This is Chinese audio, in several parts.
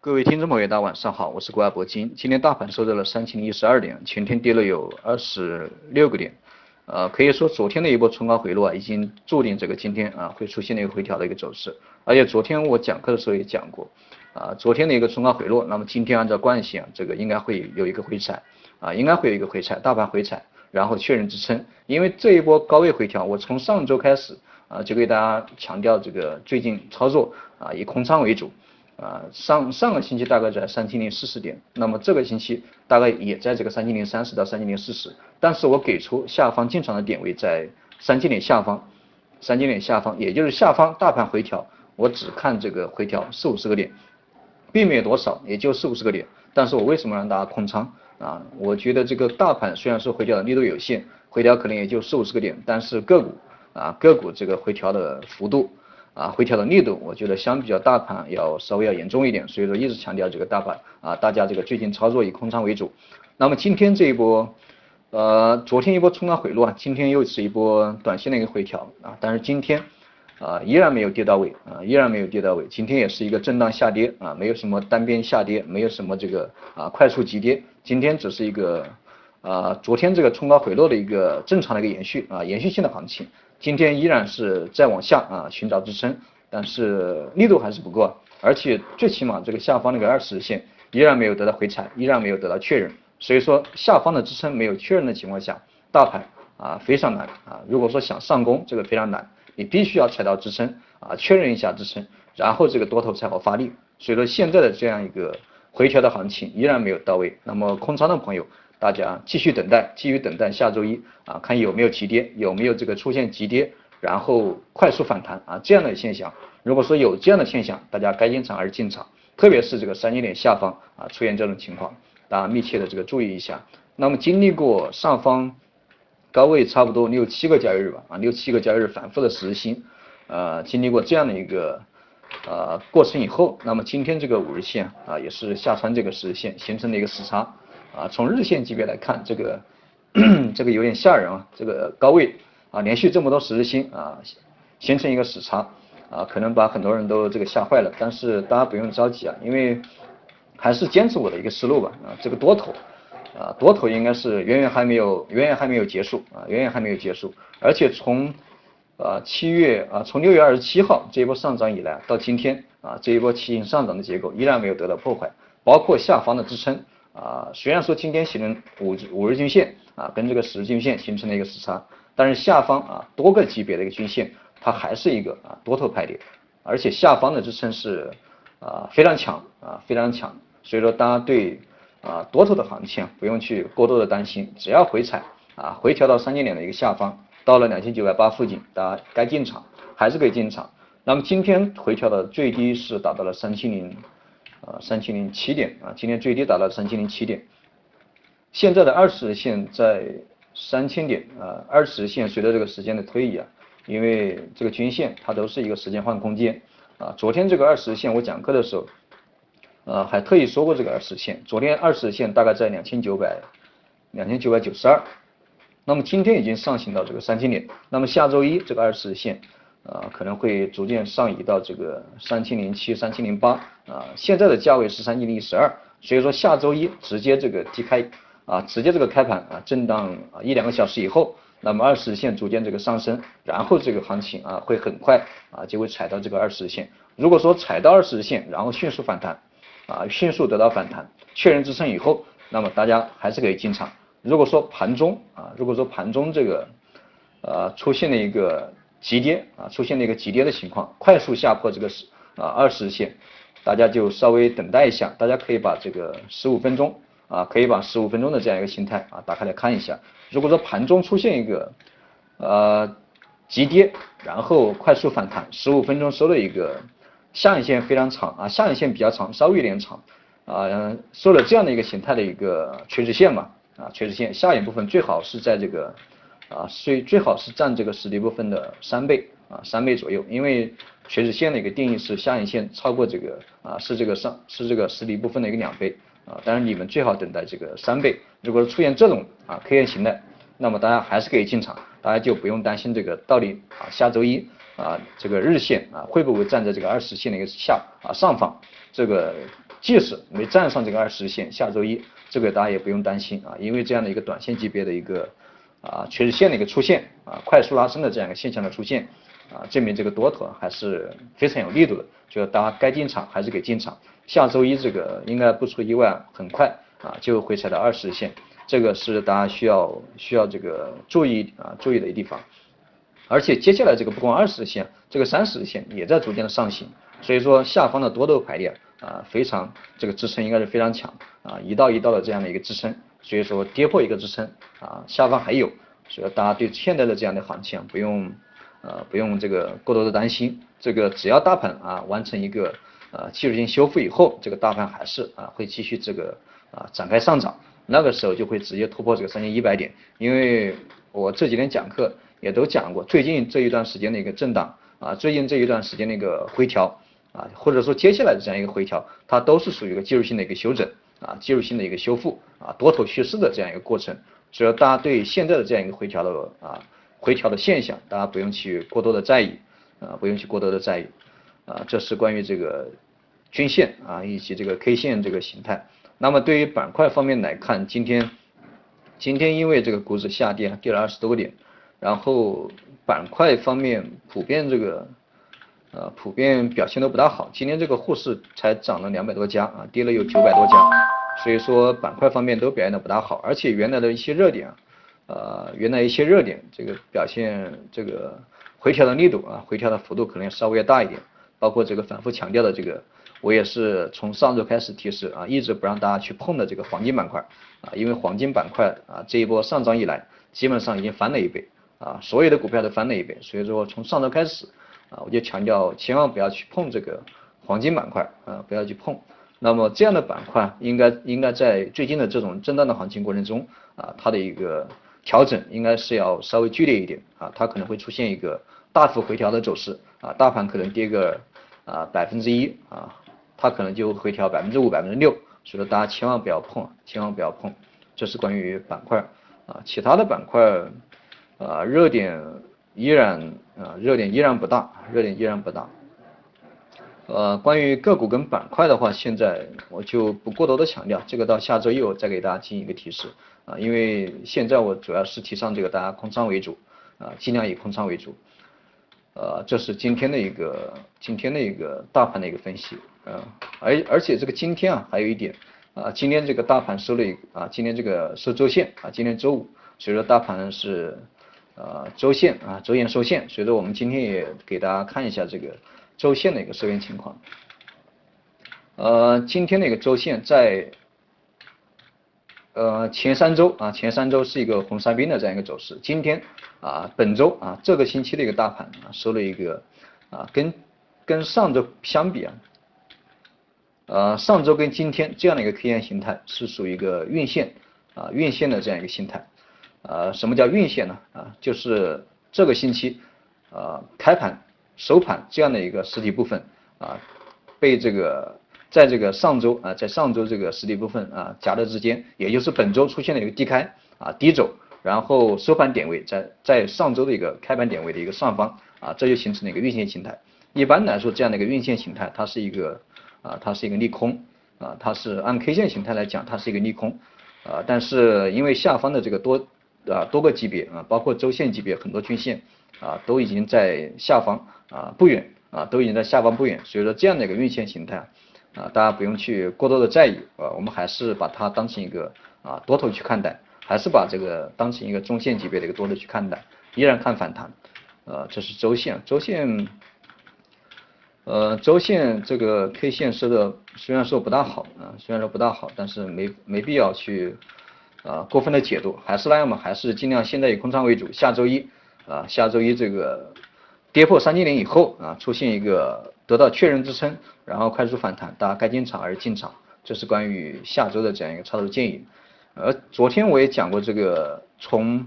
各位听众朋友，大家晚上好，我是国外铂金。今天大盘收在了三千零一十二点，前天跌了有二十六个点，呃，可以说昨天的一波冲高回落啊，已经注定这个今天啊会出现一个回调的一个走势。而且昨天我讲课的时候也讲过，啊，昨天的一个冲高回落，那么今天按照惯性啊，这个应该会有一个回踩，啊，应该会有一个回踩，大盘回踩，然后确认支撑。因为这一波高位回调，我从上周开始啊就给大家强调这个最近操作啊以空仓为主。啊，上上个星期大概在三千零四十点，那么这个星期大概也在这个三千零三十到三千零四十，但是我给出下方进场的点位在三千点下方，三千点下方，也就是下方大盘回调，我只看这个回调四五十个点，并没有多少，也就四五十个点，但是我为什么让大家空仓啊？我觉得这个大盘虽然说回调的力度有限，回调可能也就四五十个点，但是个股啊个股这个回调的幅度。啊，回调的力度，我觉得相比较大盘要稍微要严重一点，所以说一直强调这个大盘啊，大家这个最近操作以空仓为主。那么今天这一波，呃，昨天一波冲高回落啊，今天又是一波短线的一个回调啊，但是今天啊依然没有跌到位啊，依然没有跌到位，今天也是一个震荡下跌啊，没有什么单边下跌，没有什么这个啊快速急跌，今天只是一个啊昨天这个冲高回落的一个正常的一个延续啊，延续性的行情。今天依然是在往下啊寻找支撑，但是力度还是不够，而且最起码这个下方那个二十日线依然没有得到回踩，依然没有得到确认，所以说下方的支撑没有确认的情况下，大盘啊非常难啊，如果说想上攻这个非常难，你必须要踩到支撑啊确认一下支撑，然后这个多头才好发力，所以说现在的这样一个回调的行情依然没有到位，那么空仓的朋友。大家继续等待，继续等待下周一啊，看有没有急跌，有没有这个出现急跌，然后快速反弹啊这样的现象。如果说有这样的现象，大家该进场还是进场，特别是这个三千点下方啊出现这种情况，大家密切的这个注意一下。那么经历过上方高位差不多六七个交易日吧啊六七个交易日反复的实心，呃经历过这样的一个呃过程以后，那么今天这个五日线啊也是下穿这个十日线形成了一个死叉。啊，从日线级别来看，这个 这个有点吓人啊，这个高位啊，连续这么多十字星啊，形成一个死叉啊，可能把很多人都这个吓坏了。但是大家不用着急啊，因为还是坚持我的一个思路吧啊，这个多头啊，多头应该是远远还没有远远还没有结束啊，远远还没有结束。而且从啊七月啊，从六月二十七号这一波上涨以来到今天啊，这一波起形上涨的结构依然没有得到破坏，包括下方的支撑。啊，虽然说今天形成五五日均线啊，跟这个十日均线形成了一个时差，但是下方啊多个级别的一个均线，它还是一个啊多头排列，而且下方的支撑是啊非常强啊非常强，所以说大家对啊多头的行情不用去过多的担心，只要回踩啊回调到三千点的一个下方，到了两千九百八附近，大家该进场还是可以进场。那么今天回调的最低是达到了三千零。啊，三千零七点啊，今天最低达到三千零七点。现在的二十线在三千点啊，二十线随着这个时间的推移啊，因为这个均线它都是一个时间换空间啊。昨天这个二十线我讲课的时候，呃，还特意说过这个二十线，昨天二十线大概在两千九百两千九百九十二，那么今天已经上行到这个三千点，那么下周一这个二十线。啊，可能会逐渐上移到这个三千零七、三千零八啊，现在的价位是三千零十二，所以说下周一直接这个低开啊，直接这个开盘啊，震荡啊一两个小时以后，那么二十日线逐渐这个上升，然后这个行情啊会很快啊就会踩到这个二十日线。如果说踩到二十日线，然后迅速反弹啊，迅速得到反弹，确认支撑以后，那么大家还是可以进场。如果说盘中啊，如果说盘中这个呃出现了一个。急跌啊，出现了一个急跌的情况，快速下破这个十啊二十日线，大家就稍微等待一下，大家可以把这个十五分钟啊，可以把十五分钟的这样一个形态啊打开来看一下。如果说盘中出现一个呃急跌，然后快速反弹，十五分钟收了一个下影线非常长啊，下影线比较长，稍微有点长啊，收了这样的一个形态的一个垂直线嘛啊垂直线，下影部分最好是在这个。啊，最最好是占这个实体部分的三倍啊，三倍左右，因为垂直线的一个定义是下影线超过这个啊，是这个上是这个实体部分的一个两倍啊，当然你们最好等待这个三倍。如果出现这种啊 K 线形态，那么大家还是可以进场，大家就不用担心这个到底啊下周一啊这个日线啊会不会站在这个二十线的一个下啊上方，这个即使没站上这个二十线，下周一这个大家也不用担心啊，因为这样的一个短线级别的一个啊趋势线的一个出现啊，快速拉升的这样一个现象的出现啊，证明这个多头还是非常有力度的，就大家该进场还是给进场。下周一这个应该不出意外，很快啊就会踩到二十日线，这个是大家需要需要这个注意啊注意的一地方。而且接下来这个不光二十日线，这个三十日线也在逐渐的上行，所以说下方的多头排列啊非常这个支撑应该是非常强啊一道一道的这样的一个支撑，所以说跌破一个支撑啊下方还有，所以大家对现在的这样的行情不用呃不用这个过多的担心，这个只要大盘啊完成一个呃技术性修复以后，这个大盘还是啊会继续这个啊展开上涨，那个时候就会直接突破这个三千一百点，因为我这几天讲课。也都讲过，最近这一段时间的一个震荡啊，最近这一段时间的一个回调啊，或者说接下来的这样一个回调，它都是属于一个技术性的一个修整啊，技术性的一个修复啊，多头趋势的这样一个过程。所以，大家对现在的这样一个回调的啊，回调的现象，大家不用去过多的在意啊，不用去过多的在意啊。这是关于这个均线啊以及这个 K 线这个形态。那么对于板块方面来看，今天今天因为这个股指下跌，跌了二十多个点。然后板块方面普遍这个呃普遍表现都不大好，今天这个沪市才涨了两百多家啊，跌了有九百多家，所以说板块方面都表现的不大好，而且原来的一些热点啊，呃原来一些热点这个表现这个回调的力度啊，回调的幅度可能稍微要大一点，包括这个反复强调的这个，我也是从上周开始提示啊，一直不让大家去碰的这个黄金板块啊，因为黄金板块啊这一波上涨以来，基本上已经翻了一倍。啊，所有的股票都翻了一倍，所以说从上周开始，啊，我就强调千万不要去碰这个黄金板块，啊，不要去碰。那么这样的板块应该应该在最近的这种震荡的行情过程中，啊，它的一个调整应该是要稍微剧烈一点，啊，它可能会出现一个大幅回调的走势，啊，大盘可能跌个啊百分之一，啊，它可能就回调百分之五、百分之六，所以说大家千万不要碰，千万不要碰。这是关于板块，啊，其他的板块。啊，热点依然啊，热点依然不大，热点依然不大。呃，关于个股跟板块的话，现在我就不过多的强调，这个到下周一我再给大家进行一个提示啊，因为现在我主要是提倡这个大家空仓为主啊，尽量以空仓为主。呃，这是今天的一个今天的一个大盘的一个分析呃，而而且这个今天啊，还有一点啊，今天这个大盘收了一啊，今天这个收周线啊，今天周五，所以说大盘是。呃，周线啊，周线收线，随着我们今天也给大家看一下这个周线的一个收线情况。呃，今天的一个周线在呃前三周啊，前三周是一个红三兵的这样一个走势，今天啊，本周啊，这个星期的一个大盘啊，收了一个啊，跟跟上周相比啊，呃，上周跟今天这样的一个 K 线形态是属于一个运线啊，运线的这样一个形态。呃，什么叫运线呢？啊，就是这个星期，呃，开盘、收盘这样的一个实体部分啊，被这个在这个上周啊，在上周这个实体部分啊夹的之间，也就是本周出现了一个低开啊低走，然后收盘点位在在上周的一个开盘点位的一个上方啊，这就形成了一个运线形态。一般来说，这样的一个运线形态，它是一个啊，它是一个利空啊，它是按 K 线形态来讲，它是一个利空啊，但是因为下方的这个多。啊，多个级别啊，包括周线级别，很多均线啊，都已经在下方啊不远啊，都已经在下方不远。所以说这样的一个运线形态啊，大家不用去过多的在意啊，我们还是把它当成一个啊多头去看待，还是把这个当成一个中线级别的一个多头去看待，依然看反弹。呃，这是周线，周线，呃，周线这个 K 线收的虽然说不大好啊，虽然说不大好，但是没没必要去。啊，过分的解读，还是那样嘛，还是尽量现在以空仓为主。下周一啊，下周一这个跌破三千点以后啊，出现一个得到确认支撑，然后快速反弹，大家该进场还是进场。这是关于下周的这样一个操作建议。而昨天我也讲过，这个从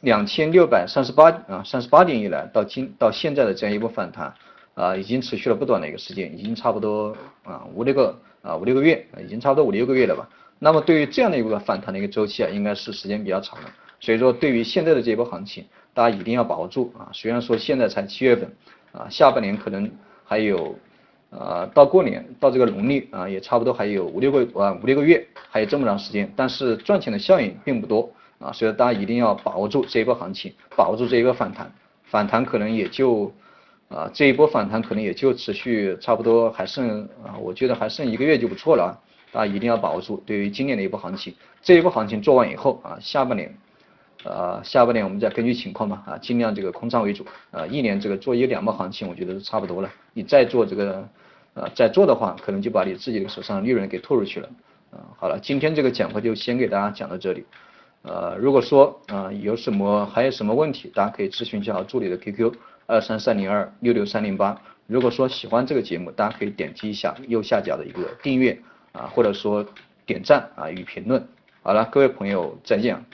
两千六百三十八啊三十八点以来到今到现在的这样一波反弹啊，已经持续了不短的一个时间，已经差不多啊五六个啊五六个月，已经差不多五六个月了吧。那么对于这样的一个反弹的一个周期啊，应该是时间比较长的，所以说对于现在的这一波行情，大家一定要把握住啊。虽然说现在才七月份啊，下半年可能还有呃，到过年到这个农历啊，也差不多还有五六个啊五六个月，还有这么长时间，但是赚钱的效应并不多啊，所以大家一定要把握住这一波行情，把握住这一个反弹，反弹可能也就啊这一波反弹可能也就持续差不多还剩啊，我觉得还剩一个月就不错了啊，大家一定要把握住。对于今年的一波行情，这一波行情做完以后啊，下半年。呃，下半年我们再根据情况嘛，啊，尽量这个空仓为主，呃，一年这个做一两波行情，我觉得是差不多了。你再做这个，呃，再做的话，可能就把你自己的手上利润给吐出去了。啊，好了，今天这个讲课就先给大家讲到这里。呃，如果说啊有什么还有什么问题，大家可以咨询一下助理的 QQ 二三三零二六六三零八。如果说喜欢这个节目，大家可以点击一下右下角的一个订阅啊，或者说点赞啊与评论。好了，各位朋友再见。